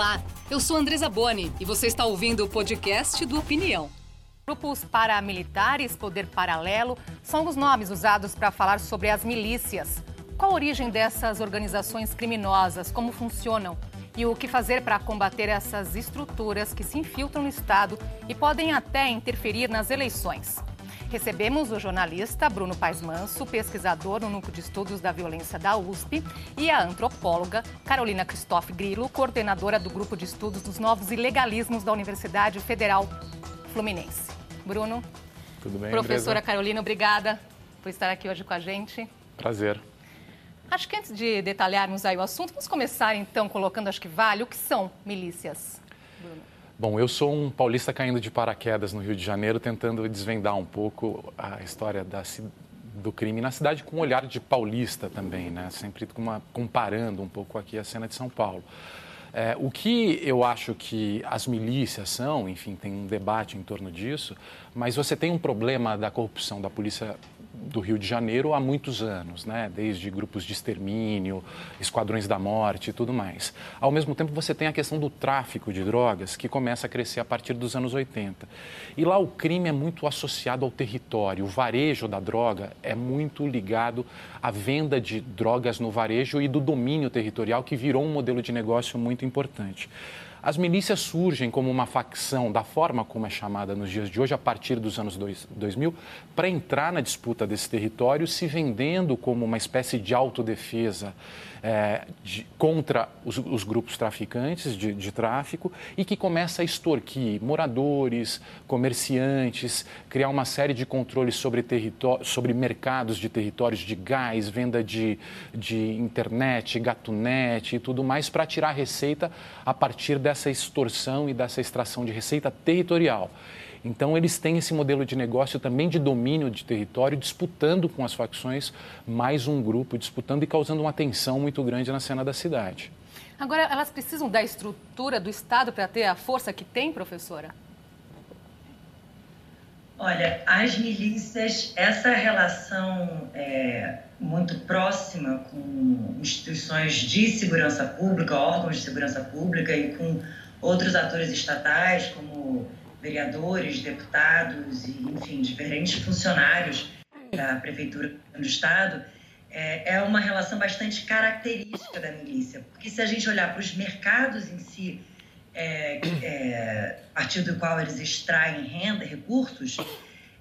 Olá, eu sou Andresa Boni e você está ouvindo o podcast do Opinião. Grupos paramilitares, poder paralelo, são os nomes usados para falar sobre as milícias. Qual a origem dessas organizações criminosas? Como funcionam? E o que fazer para combater essas estruturas que se infiltram no Estado e podem até interferir nas eleições? Recebemos o jornalista Bruno Paes Manso, pesquisador no Núcleo de Estudos da Violência da USP, e a antropóloga Carolina Christoph Grillo, coordenadora do Grupo de Estudos dos Novos Ilegalismos da Universidade Federal Fluminense. Bruno. Tudo bem, Professora Andresa? Carolina, obrigada por estar aqui hoje com a gente. Prazer. Acho que antes de detalharmos aí o assunto, vamos começar então colocando, acho que vale, o que são milícias, Bruno? Bom, eu sou um paulista caindo de paraquedas no Rio de Janeiro, tentando desvendar um pouco a história da, do crime na cidade com um olhar de paulista também, né? Sempre uma, comparando um pouco aqui a cena de São Paulo. É, o que eu acho que as milícias são, enfim, tem um debate em torno disso, mas você tem um problema da corrupção da polícia do Rio de Janeiro há muitos anos, né? desde grupos de extermínio, esquadrões da morte e tudo mais. Ao mesmo tempo, você tem a questão do tráfico de drogas, que começa a crescer a partir dos anos 80. E lá o crime é muito associado ao território. O varejo da droga é muito ligado à venda de drogas no varejo e do domínio territorial, que virou um modelo de negócio muito importante. As milícias surgem como uma facção, da forma como é chamada nos dias de hoje, a partir dos anos 2000, para entrar na disputa desse território, se vendendo como uma espécie de autodefesa é, de, contra os, os, grupos traficantes de, de, tráfico e que começa a extorquir moradores, comerciantes, criar uma série de controles sobre, sobre mercados de territórios de gás, venda de, de internet, gatunet e tudo mais, para tirar receita a partir dessa extorsão e dessa extração de receita territorial. Então, eles têm esse modelo de negócio também de domínio de território, disputando com as facções mais um grupo, disputando e causando uma tensão muito grande na cena da cidade. Agora, elas precisam da estrutura do Estado para ter a força que tem, professora? Olha, as milícias, essa relação é, muito próxima com instituições de segurança pública, órgãos de segurança pública e com outros atores estatais, como vereadores, deputados e, enfim, diferentes funcionários da prefeitura do estado, é, é uma relação bastante característica da milícia, porque se a gente olhar para os mercados em si, é, é, a partir do qual eles extraem renda, recursos,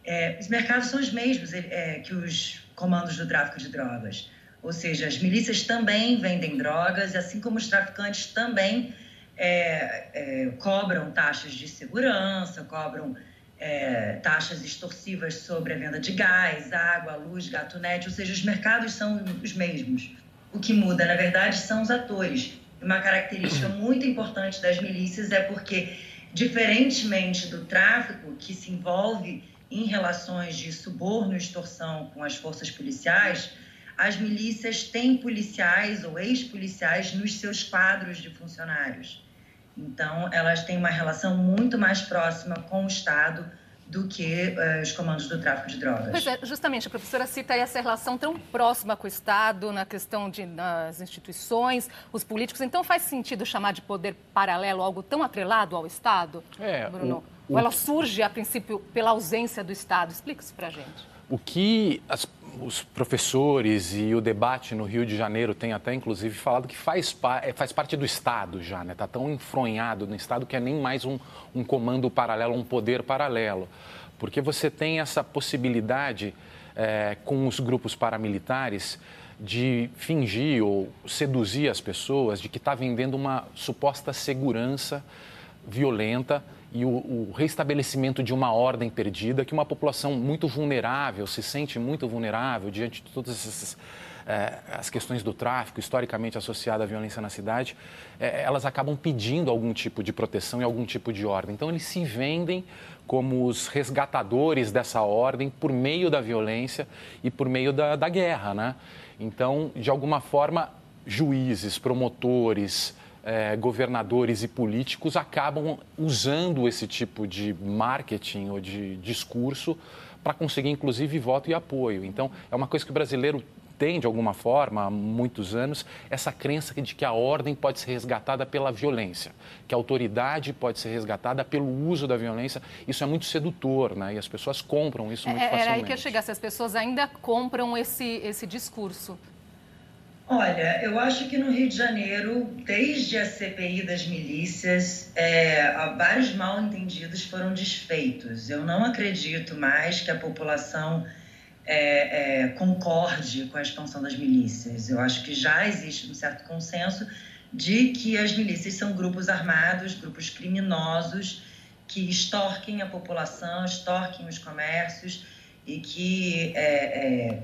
é, os mercados são os mesmos é, que os comandos do tráfico de drogas. Ou seja, as milícias também vendem drogas, assim como os traficantes também é, é, cobram taxas de segurança, cobram é, taxas extorsivas sobre a venda de gás, água, luz, gatunete, ou seja, os mercados são os mesmos. O que muda, na verdade, são os atores. Uma característica muito importante das milícias é porque, diferentemente do tráfico, que se envolve em relações de suborno e extorsão com as forças policiais, as milícias têm policiais ou ex-policiais nos seus quadros de funcionários. Então, elas têm uma relação muito mais próxima com o Estado do que uh, os comandos do tráfico de drogas. Pois é, justamente, a professora cita essa relação tão próxima com o Estado, na questão de, das instituições, os políticos. Então, faz sentido chamar de poder paralelo algo tão atrelado ao Estado, é, Bruno? O... Ou ela surge, a princípio, pela ausência do Estado? Explica isso para a gente. O que as os professores e o debate no Rio de Janeiro tem até, inclusive, falado que faz, é, faz parte do Estado já, né? Está tão enfronhado no Estado que é nem mais um, um comando paralelo, um poder paralelo. Porque você tem essa possibilidade é, com os grupos paramilitares de fingir ou seduzir as pessoas de que está vendendo uma suposta segurança violenta e o, o, restabelecimento de uma ordem perdida, que uma população muito vulnerável, se sente muito vulnerável diante de todas essas é, as questões do tráfico, historicamente associada à violência na cidade, é, elas acabam pedindo algum tipo de proteção e algum tipo de ordem. Então, eles se vendem como os resgatadores dessa ordem por meio da violência e por meio da, da guerra, né? Então, de alguma forma, juízes, promotores, é, governadores e políticos acabam usando esse tipo de marketing ou de discurso para conseguir, inclusive, voto e apoio. Então, é uma coisa que o brasileiro tem, de alguma forma, há muitos anos, essa crença de que a ordem pode ser resgatada pela violência, que a autoridade pode ser resgatada pelo uso da violência. Isso é muito sedutor, né? E as pessoas compram isso muito é, facilmente. Era aí que eu chegasse, as pessoas ainda compram esse, esse discurso. Olha, eu acho que no Rio de Janeiro, desde a CPI das milícias, é, vários mal entendidos foram desfeitos. Eu não acredito mais que a população é, é, concorde com a expansão das milícias. Eu acho que já existe um certo consenso de que as milícias são grupos armados, grupos criminosos que extorquem a população, extorquem os comércios e que é,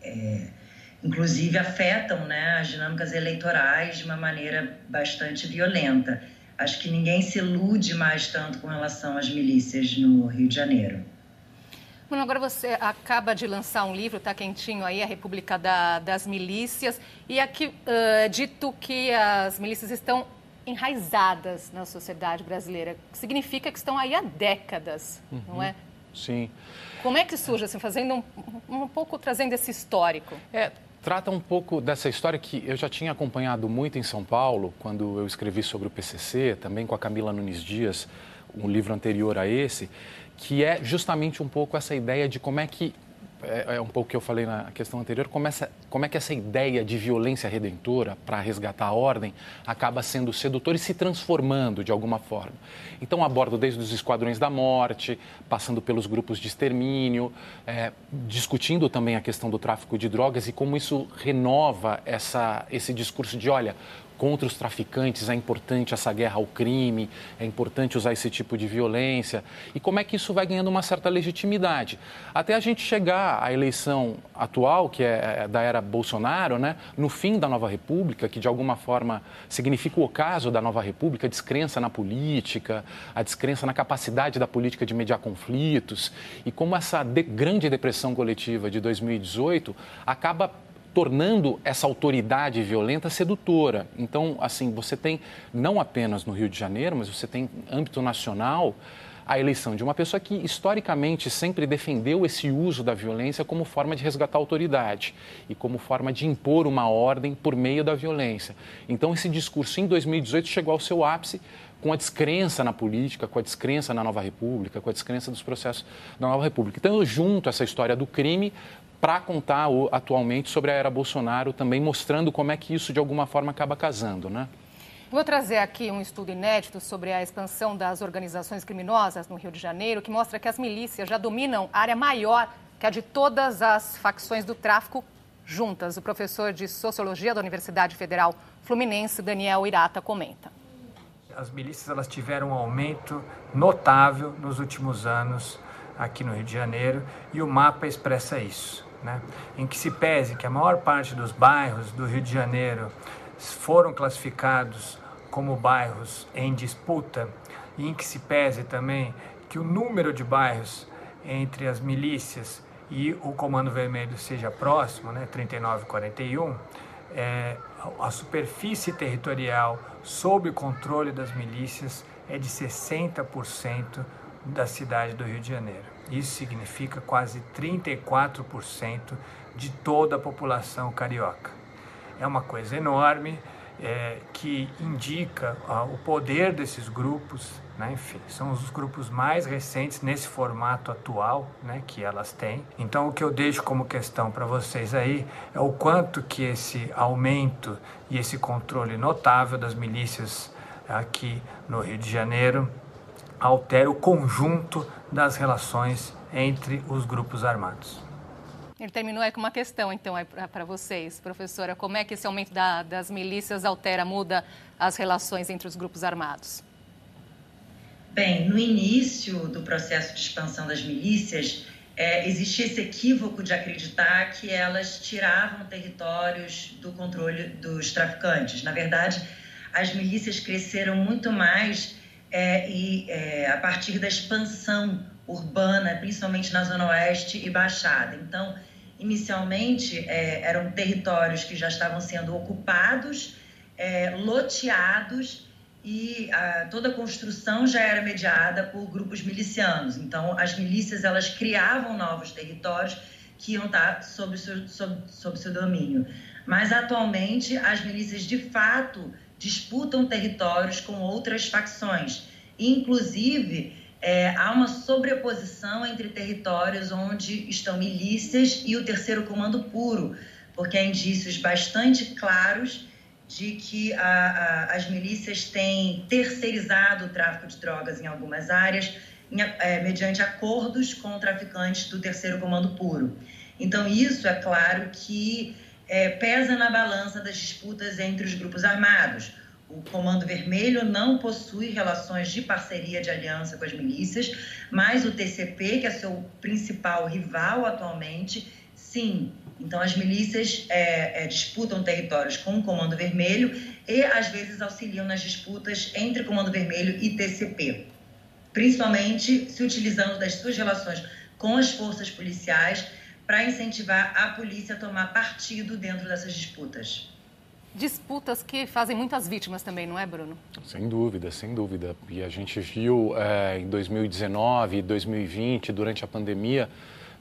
é, é inclusive afetam né, as dinâmicas eleitorais de uma maneira bastante violenta. Acho que ninguém se ilude mais tanto com relação às milícias no Rio de Janeiro. Bueno, agora você acaba de lançar um livro, está quentinho aí, A República da, das Milícias, e aqui uh, é dito que as milícias estão enraizadas na sociedade brasileira. Significa que estão aí há décadas, uhum. não é? Sim. Como é que surge, assim, fazendo um, um pouco, trazendo esse histórico? É, trata um pouco dessa história que eu já tinha acompanhado muito em São Paulo, quando eu escrevi sobre o PCC, também com a Camila Nunes Dias, um livro anterior a esse, que é justamente um pouco essa ideia de como é que é, é um pouco que eu falei na questão anterior, como, essa, como é que essa ideia de violência redentora para resgatar a ordem acaba sendo sedutora e se transformando de alguma forma. Então, abordo desde os esquadrões da morte, passando pelos grupos de extermínio, é, discutindo também a questão do tráfico de drogas e como isso renova essa, esse discurso de, olha, contra os traficantes, é importante essa guerra ao crime, é importante usar esse tipo de violência. E como é que isso vai ganhando uma certa legitimidade? Até a gente chegar à eleição atual, que é, é da era Bolsonaro, né? no fim da nova república, que de alguma forma significa o ocaso da nova república, a descrença na política, a descrença na capacidade da política de mediar conflitos, e como essa de grande depressão coletiva de 2018 acaba tornando essa autoridade violenta sedutora. Então, assim, você tem não apenas no Rio de Janeiro, mas você tem âmbito nacional a eleição de uma pessoa que historicamente sempre defendeu esse uso da violência como forma de resgatar a autoridade e como forma de impor uma ordem por meio da violência. Então esse discurso em 2018 chegou ao seu ápice com a descrença na política, com a descrença na nova república, com a descrença dos processos da nova república. Então eu junto essa história do crime para contar o, atualmente sobre a era Bolsonaro, também mostrando como é que isso de alguma forma acaba casando, né? Vou trazer aqui um estudo inédito sobre a expansão das organizações criminosas no Rio de Janeiro, que mostra que as milícias já dominam área maior que a de todas as facções do tráfico juntas. O professor de Sociologia da Universidade Federal Fluminense, Daniel Irata, comenta. As milícias elas tiveram um aumento notável nos últimos anos aqui no Rio de Janeiro e o mapa expressa isso né, em que se pese que a maior parte dos bairros do Rio de Janeiro foram classificados como bairros em disputa e em que se pese também que o número de bairros entre as milícias e o Comando Vermelho seja próximo, né, 39 41, é, a superfície territorial sob controle das milícias é de 60% da cidade do Rio de Janeiro. Isso significa quase 34% de toda a população carioca. É uma coisa enorme é, que indica ó, o poder desses grupos. Né? Enfim, são os grupos mais recentes nesse formato atual né, que elas têm. Então, o que eu deixo como questão para vocês aí é o quanto que esse aumento e esse controle notável das milícias aqui no Rio de Janeiro altera o conjunto das relações entre os grupos armados. Ele terminou aí com uma questão, então, para vocês, professora. Como é que esse aumento da, das milícias altera, muda as relações entre os grupos armados? Bem, no início do processo de expansão das milícias, é, existia esse equívoco de acreditar que elas tiravam territórios do controle dos traficantes. Na verdade, as milícias cresceram muito mais é, e é, a partir da expansão urbana, principalmente na Zona Oeste e Baixada. Então, inicialmente, é, eram territórios que já estavam sendo ocupados, é, loteados e a, toda a construção já era mediada por grupos milicianos. Então, as milícias elas criavam novos territórios que iam estar sob seu, sob, sob seu domínio. Mas atualmente as milícias de fato disputam territórios com outras facções. Inclusive, é, há uma sobreposição entre territórios onde estão milícias e o terceiro comando puro, porque há indícios bastante claros de que a, a, as milícias têm terceirizado o tráfico de drogas em algumas áreas, em, é, mediante acordos com traficantes do terceiro comando puro. Então, isso é claro que é, pesa na balança das disputas entre os grupos armados. O Comando Vermelho não possui relações de parceria, de aliança com as milícias, mas o TCP, que é seu principal rival atualmente, sim. Então, as milícias é, é, disputam territórios com o Comando Vermelho e, às vezes, auxiliam nas disputas entre Comando Vermelho e TCP, principalmente se utilizando das suas relações com as forças policiais para incentivar a polícia a tomar partido dentro dessas disputas. Disputas que fazem muitas vítimas também, não é, Bruno? Sem dúvida, sem dúvida. E a gente viu é, em 2019 e 2020, durante a pandemia,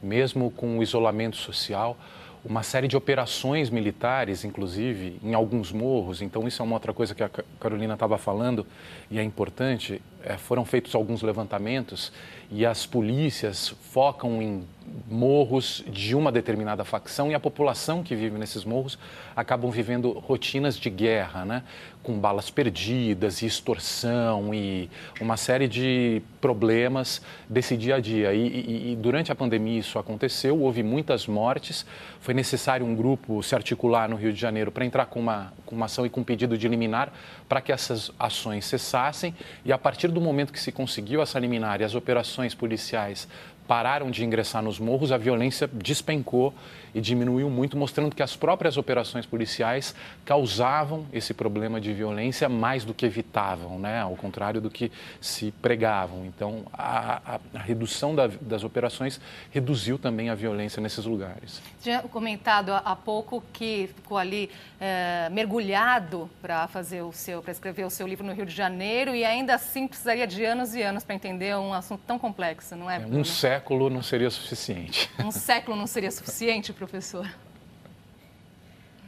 mesmo com o isolamento social, uma série de operações militares, inclusive em alguns morros. Então, isso é uma outra coisa que a Carolina estava falando e é importante. É, foram feitos alguns levantamentos e as polícias focam em morros de uma determinada facção e a população que vive nesses morros acabam vivendo rotinas de guerra, né? com balas perdidas e extorsão e uma série de problemas desse dia a dia. E, e, e, durante a pandemia isso aconteceu, houve muitas mortes, foi necessário um grupo se articular no Rio de Janeiro para entrar com uma, com uma ação e com um pedido de liminar para que essas ações cessassem e a partir do momento que se conseguiu essa liminar e as operações policiais pararam de ingressar nos morros, a violência despencou e diminuiu muito, mostrando que as próprias operações policiais causavam esse problema de violência mais do que evitavam, né? ao contrário do que se pregavam. Então, a, a, redução da, das operações reduziu também a violência nesses lugares. Tinha comentado há pouco que ficou ali é, mergulhado para fazer o seu, para escrever o seu livro no Rio de Janeiro e ainda assim precisaria de anos e anos para entender um assunto tão complexo, não é? é um século não seria suficiente. Um século não seria suficiente? professor?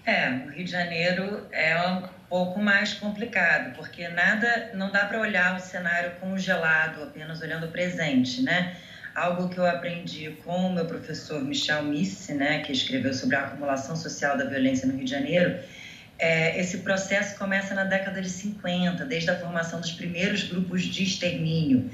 É, o Rio de Janeiro é um pouco mais complicado, porque nada, não dá para olhar o cenário congelado, apenas olhando o presente, né? Algo que eu aprendi com o meu professor Michel Misse, né, que escreveu sobre a acumulação social da violência no Rio de Janeiro, é, esse processo começa na década de 50, desde a formação dos primeiros grupos de extermínio.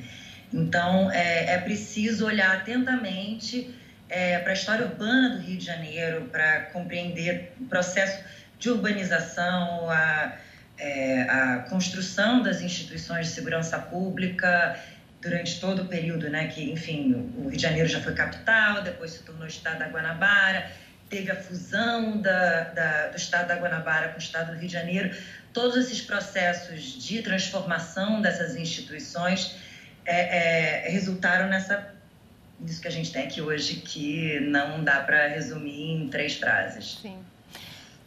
Então, é, é preciso olhar atentamente é, para a história urbana do Rio de Janeiro, para compreender o processo de urbanização, a, é, a construção das instituições de segurança pública durante todo o período, né, que, enfim, o Rio de Janeiro já foi capital, depois se tornou estado da Guanabara, teve a fusão da, da, do estado da Guanabara com o estado do Rio de Janeiro. Todos esses processos de transformação dessas instituições é, é, resultaram nessa isso que a gente tem aqui hoje que não dá para resumir em três frases. Sim.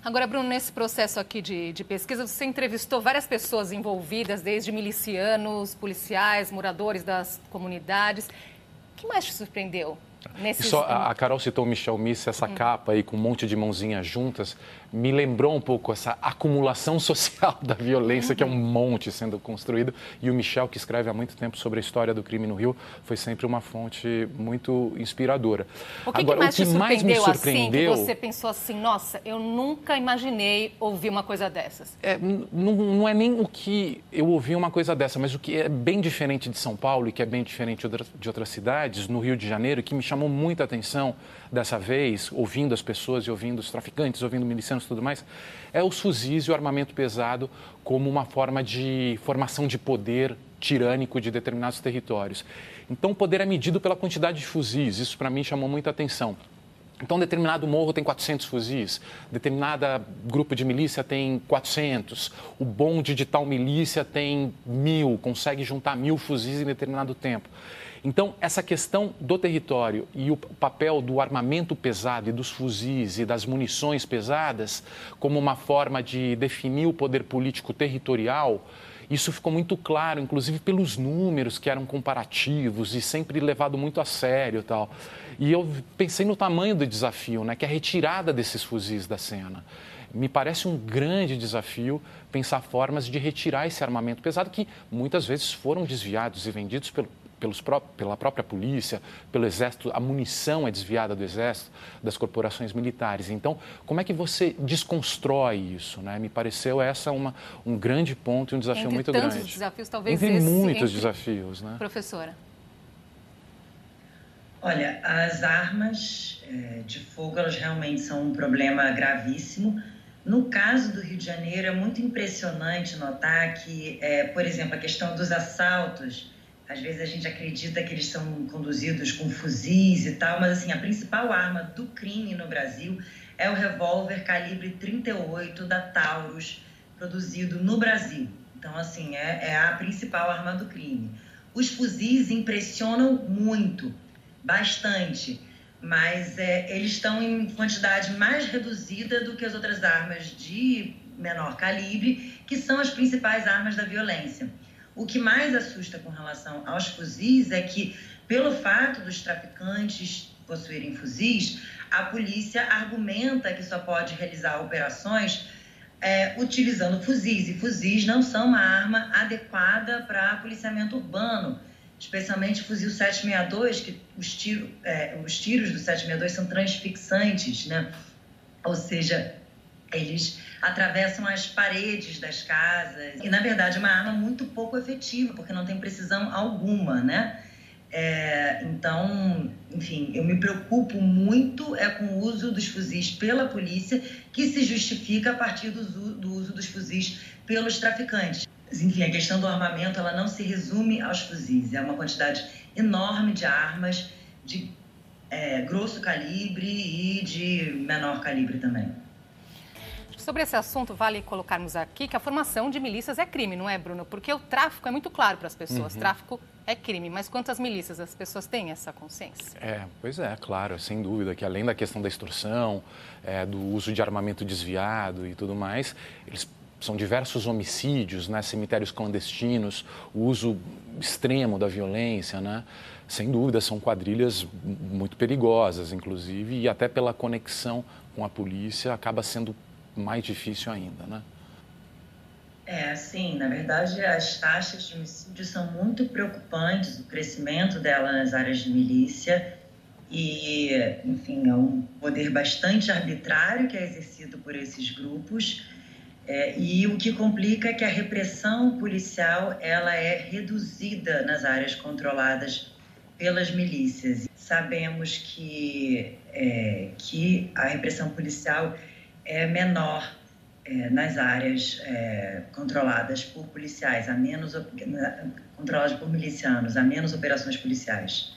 Agora, Bruno, nesse processo aqui de, de, pesquisa, você entrevistou várias pessoas envolvidas, desde milicianos, policiais, moradores das comunidades. O que mais te surpreendeu? Nesses... Só, a Carol citou o Michel Miss, essa hum. capa aí com um monte de mãozinhas juntas me lembrou um pouco essa acumulação social da violência, que é um monte sendo construído. E o Michel, que escreve há muito tempo sobre a história do crime no Rio, foi sempre uma fonte muito inspiradora. O que, Agora, que mais o que mais me surpreendeu. Assim, que você pensou assim, nossa, eu nunca imaginei ouvir uma coisa dessas? É, não, não é nem o que eu ouvi uma coisa dessa, mas o que é bem diferente de São Paulo e que é bem diferente de outras cidades, no Rio de Janeiro, que me chamou muita atenção dessa vez, ouvindo as pessoas e ouvindo os traficantes, ouvindo milicianos e tudo mais, é os fuzis e o armamento pesado como uma forma de formação de poder tirânico de determinados territórios. Então, o poder é medido pela quantidade de fuzis, isso para mim chamou muita atenção. Então, determinado morro tem 400 fuzis, determinada grupo de milícia tem 400, o bonde de tal milícia tem mil, consegue juntar mil fuzis em determinado tempo. Então, essa questão do território e o papel do armamento pesado e dos fuzis e das munições pesadas como uma forma de definir o poder político territorial, isso ficou muito claro, inclusive pelos números que eram comparativos e sempre levado muito a sério tal. E eu pensei no tamanho do desafio, né, que é a retirada desses fuzis da cena. Me parece um grande desafio pensar formas de retirar esse armamento pesado que muitas vezes foram desviados e vendidos pelo, pelos, pela própria polícia, pelo exército, a munição é desviada do exército, das corporações militares. Então, como é que você desconstrói isso? Né? Me pareceu essa uma, um grande ponto e um desafio entre muito tantos grande. desafios, talvez entre esse, muitos entre... desafios, né? Professora. Olha, as armas é, de fogo, elas realmente são um problema gravíssimo. No caso do Rio de Janeiro, é muito impressionante notar que, é, por exemplo, a questão dos assaltos às vezes a gente acredita que eles são conduzidos com fuzis e tal, mas assim, a principal arma do crime no Brasil é o revólver calibre 38 da Taurus, produzido no Brasil. Então, assim, é, é a principal arma do crime. Os fuzis impressionam muito, bastante, mas é, eles estão em quantidade mais reduzida do que as outras armas de menor calibre, que são as principais armas da violência. O que mais assusta com relação aos fuzis é que, pelo fato dos traficantes possuírem fuzis, a polícia argumenta que só pode realizar operações é, utilizando fuzis. E fuzis não são uma arma adequada para policiamento urbano, especialmente fuzil 762, que os, tiro, é, os tiros do 762 são transfixantes, né? Ou seja, eles atravessam as paredes das casas. E, na verdade, é uma arma muito pouco efetiva, porque não tem precisão alguma, né? É, então, enfim, eu me preocupo muito é com o uso dos fuzis pela polícia, que se justifica a partir do, do uso dos fuzis pelos traficantes. Enfim, a questão do armamento ela não se resume aos fuzis, é uma quantidade enorme de armas de é, grosso calibre e de menor calibre também. Sobre esse assunto, vale colocarmos aqui que a formação de milícias é crime, não é, Bruno? Porque o tráfico é muito claro para as pessoas. Uhum. Tráfico é crime, mas quantas milícias as pessoas têm essa consciência? É, pois é, claro, sem dúvida que além da questão da extorsão, é, do uso de armamento desviado e tudo mais, eles são diversos homicídios, né, cemitérios clandestinos, o uso extremo da violência, né? Sem dúvida, são quadrilhas muito perigosas, inclusive, e até pela conexão com a polícia acaba sendo mais difícil ainda, né? É, sim, na verdade as taxas de homicídio são muito preocupantes, o crescimento dela nas áreas de milícia e, enfim, é um poder bastante arbitrário que é exercido por esses grupos é, e o que complica é que a repressão policial ela é reduzida nas áreas controladas pelas milícias. Sabemos que, é, que a repressão policial é menor é, nas áreas é, controladas por policiais, a menos controladas por milicianos, a menos operações policiais.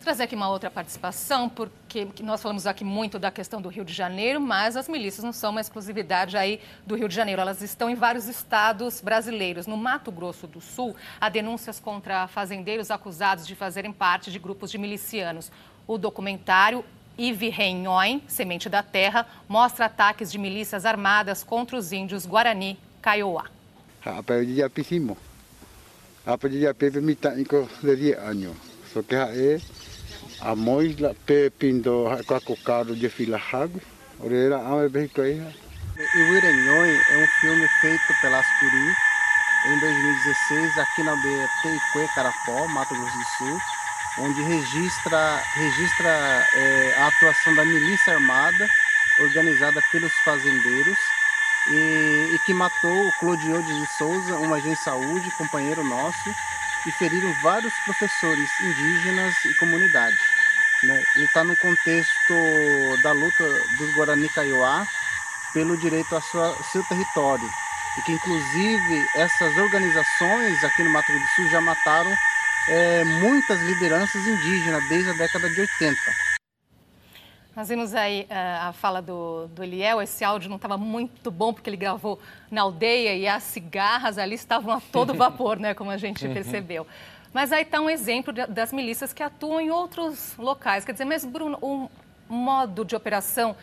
Trazer aqui uma outra participação, porque nós falamos aqui muito da questão do Rio de Janeiro, mas as milícias não são uma exclusividade aí do Rio de Janeiro, elas estão em vários estados brasileiros. No Mato Grosso do Sul, há denúncias contra fazendeiros acusados de fazerem parte de grupos de milicianos. O documentário Ive Renhói, Semente da Terra, mostra ataques de milícias armadas contra os índios Guarani Kaiowá. Apelidapísimo. Apelidapísimo de ano. Só que é a mãe lá pindo com a cocado de fila rago. Orera a me bem aí. Iwirenhoi é um filme feito pela Aspiri em 2016 aqui na aldeia Teicuê, Carapó, Mato Grosso do Sul onde registra, registra é, a atuação da milícia armada organizada pelos fazendeiros e, e que matou o Clodiodes de Souza, um agente de saúde, companheiro nosso, e feriram vários professores indígenas e comunidades. Né? Ele está no contexto da luta dos Guarani Kaiowá pelo direito ao seu território e que inclusive essas organizações aqui no Mato Grosso do Sul já mataram é, muitas lideranças indígenas desde a década de 80. Nós vimos aí uh, a fala do, do Eliel, esse áudio não estava muito bom porque ele gravou na aldeia e as cigarras ali estavam a todo vapor, né, como a gente uhum. percebeu. Mas aí está um exemplo de, das milícias que atuam em outros locais. Quer dizer, mas Bruno, o modo de operação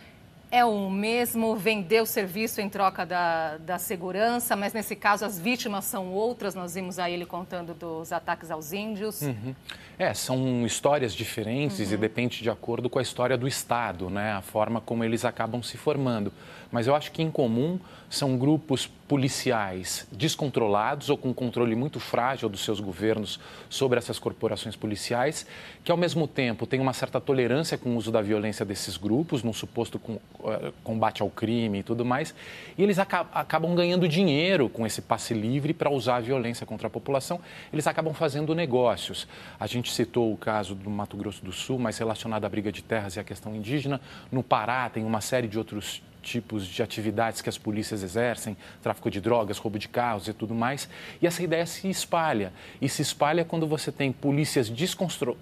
é o mesmo vender o serviço em troca da, da segurança, mas nesse caso as vítimas são outras. Nós vimos aí ele contando dos ataques aos índios. Uhum. É, são histórias diferentes uhum. e depende de acordo com a história do Estado, né? A forma como eles acabam se formando. Mas eu acho que em comum são grupos policiais descontrolados ou com controle muito frágil dos seus governos sobre essas corporações policiais, que ao mesmo tempo têm uma certa tolerância com o uso da violência desses grupos, num suposto eh, combate ao crime e tudo mais, e eles acabam ganhando dinheiro com esse passe livre para usar a violência contra a população, eles acabam fazendo negócios. A gente citou o caso do Mato Grosso do Sul, mas relacionado à briga de terras e à questão indígena. No Pará tem uma série de outros tipos de atividades que as polícias exercem, tráfico de drogas, roubo de carros e tudo mais. E essa ideia se espalha. E se espalha quando você tem polícias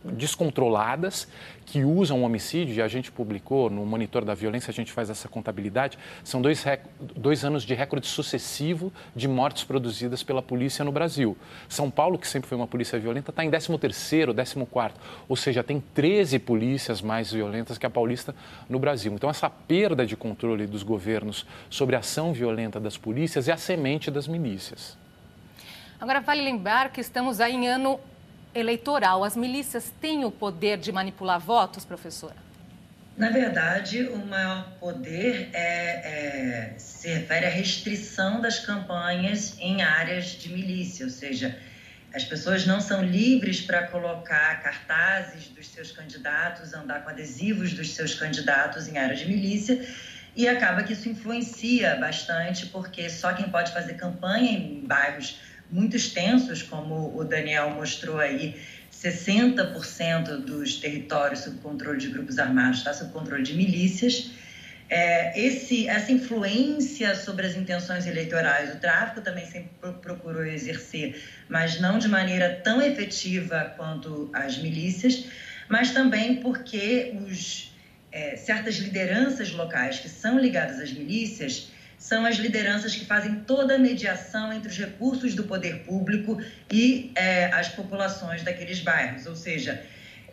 descontroladas que usam homicídio, e a gente publicou no Monitor da Violência, a gente faz essa contabilidade, são dois, dois anos de recorde sucessivo de mortes produzidas pela polícia no Brasil. São Paulo, que sempre foi uma polícia violenta, está em 13º, 14º, ou seja, tem 13 polícias mais violentas que a paulista no Brasil. Então, essa perda de controle dos governos sobre a ação violenta das polícias é a semente das milícias. Agora, vale lembrar que estamos aí em ano eleitoral. As milícias têm o poder de manipular votos, professora? Na verdade, o maior poder é, é, se refere à restrição das campanhas em áreas de milícia, ou seja, as pessoas não são livres para colocar cartazes dos seus candidatos, andar com adesivos dos seus candidatos em áreas de milícia, e acaba que isso influencia bastante, porque só quem pode fazer campanha em bairros muito extensos, como o Daniel mostrou aí, 60% dos territórios sob controle de grupos armados está sob controle de milícias. É, esse, essa influência sobre as intenções eleitorais, o tráfico também sempre procurou exercer, mas não de maneira tão efetiva quanto as milícias, mas também porque os é, certas lideranças locais que são ligadas às milícias são as lideranças que fazem toda a mediação entre os recursos do poder público e é, as populações daqueles bairros, ou seja,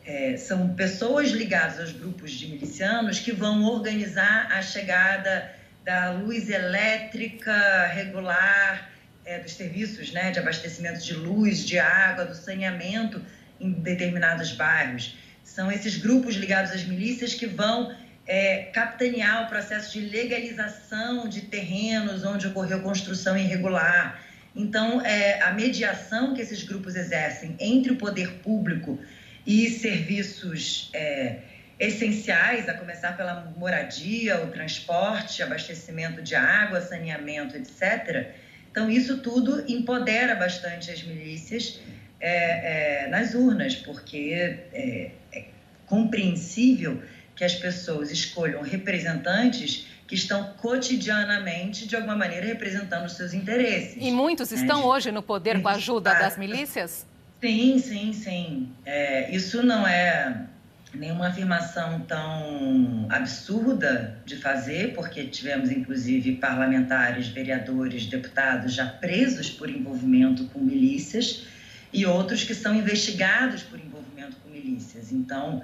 é, são pessoas ligadas aos grupos de milicianos que vão organizar a chegada da luz elétrica regular, é, dos serviços né, de abastecimento de luz, de água, do saneamento em determinados bairros. São esses grupos ligados às milícias que vão é, capitanear o processo de legalização de terrenos onde ocorreu construção irregular. Então, é, a mediação que esses grupos exercem entre o poder público e serviços é, essenciais, a começar pela moradia, o transporte, abastecimento de água, saneamento, etc. Então, isso tudo empodera bastante as milícias é, é, nas urnas, porque é, é compreensível que as pessoas escolham representantes que estão cotidianamente, de alguma maneira, representando os seus interesses. E muitos estão né? hoje no poder com a ajuda das milícias? Sim, sim, sim. É, isso não é nenhuma afirmação tão absurda de fazer, porque tivemos, inclusive, parlamentares, vereadores, deputados já presos por envolvimento com milícias e outros que são investigados por envolvimento com milícias. Então,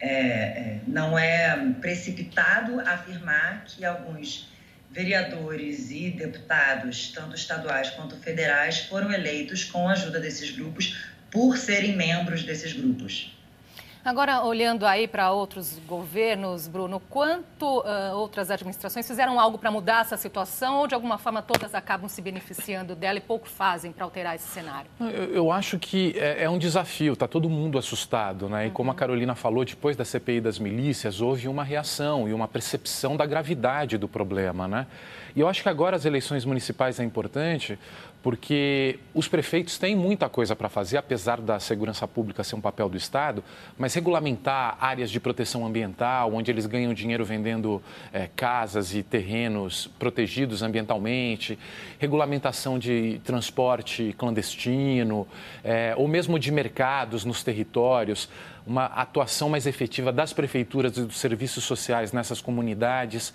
é, é, não é precipitado afirmar que alguns vereadores e deputados, tanto estaduais quanto federais, foram eleitos com a ajuda desses grupos por serem membros desses grupos. Agora, olhando aí para outros governos, Bruno, quanto uh, outras administrações fizeram algo para mudar essa situação ou, de alguma forma, todas acabam se beneficiando dela e pouco fazem para alterar esse cenário? Eu, eu acho que é, é um desafio, está todo mundo assustado, né? E como a uhum. Carolina falou, depois da CPI das milícias, houve uma reação e uma percepção da gravidade do problema, né? E eu acho que agora as eleições municipais é importante porque os prefeitos têm muita coisa para fazer, apesar da segurança pública ser um papel do Estado, mas regulamentar áreas de proteção ambiental, onde eles ganham dinheiro vendendo é, casas e terrenos protegidos ambientalmente, regulamentação de transporte clandestino, é, ou mesmo de mercados nos territórios, uma atuação mais efetiva das prefeituras e dos serviços sociais nessas comunidades.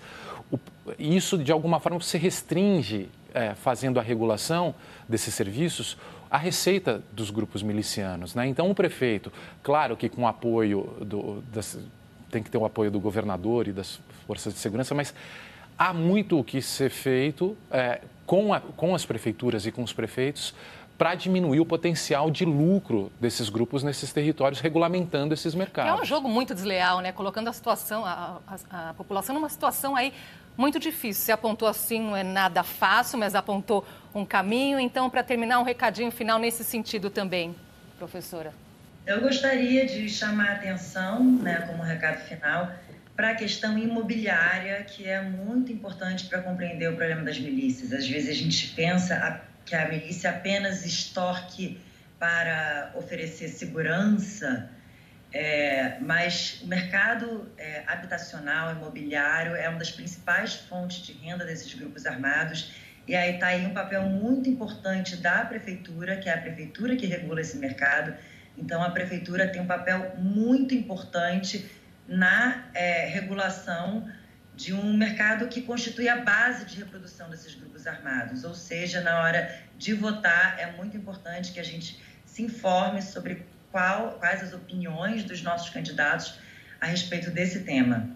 Isso, de alguma forma, se restringe é, fazendo a regulação desses serviços, a receita dos grupos milicianos. Né? Então, o prefeito, claro que com apoio do, das, tem que ter o apoio do governador e das forças de segurança, mas há muito o que ser feito é, com, a, com as prefeituras e com os prefeitos para diminuir o potencial de lucro desses grupos nesses territórios, regulamentando esses mercados. É um jogo muito desleal, né? Colocando a situação, a, a, a população numa situação aí muito difícil. Você apontou assim, não é nada fácil, mas apontou um caminho. Então, para terminar, um recadinho final nesse sentido também, professora. Eu gostaria de chamar a atenção, né, como recado final, para a questão imobiliária, que é muito importante para compreender o problema das milícias. Às vezes a gente pensa que a milícia apenas extorque para oferecer segurança, é, mas o mercado é, habitacional, imobiliário, é uma das principais fontes de renda desses grupos armados. E aí está aí um papel muito importante da prefeitura, que é a prefeitura que regula esse mercado. Então, a prefeitura tem um papel muito importante na é, regulação de um mercado que constitui a base de reprodução desses grupos armados. Ou seja, na hora de votar, é muito importante que a gente se informe sobre qual, quais as opiniões dos nossos candidatos a respeito desse tema.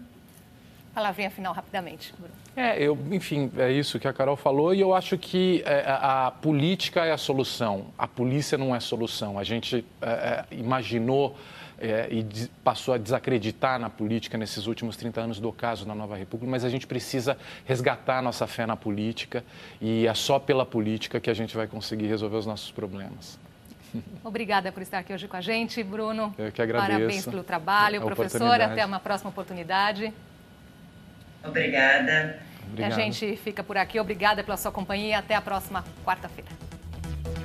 Palavrinha final, rapidamente. É, eu, enfim, é isso que a Carol falou e eu acho que é, a, a, política é a solução, a polícia não é a solução. A gente é, é imaginou é, e passou a desacreditar na política nesses últimos 30 anos do caso na Nova República, mas a gente precisa resgatar a nossa fé na política e é só pela política que a gente vai conseguir resolver os nossos problemas. Obrigada por estar aqui hoje com a gente, Bruno. Eu que agradeço. Parabéns pelo trabalho, professora. Até uma próxima oportunidade. Obrigada. Obrigado. E a gente fica por aqui. Obrigada pela sua companhia. Até a próxima quarta-feira.